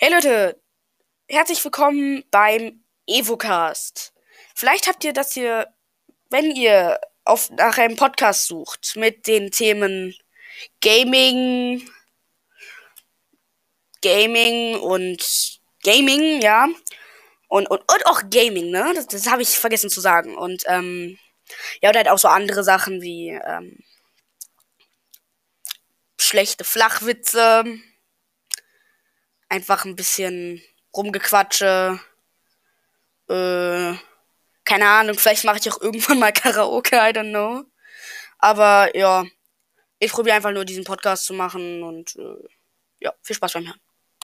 Hey Leute, herzlich willkommen beim Evocast. Vielleicht habt ihr das hier, wenn ihr auf, nach einem Podcast sucht mit den Themen Gaming, Gaming und Gaming, ja. Und, und, und auch Gaming, ne? Das, das habe ich vergessen zu sagen. Und, ähm, ja, und halt auch so andere Sachen wie, ähm, schlechte Flachwitze, einfach ein bisschen rumgequatsche, äh, keine Ahnung, vielleicht mache ich auch irgendwann mal Karaoke, I don't know. Aber ja, ich probiere einfach nur diesen Podcast zu machen und äh, ja, viel Spaß beim Hören.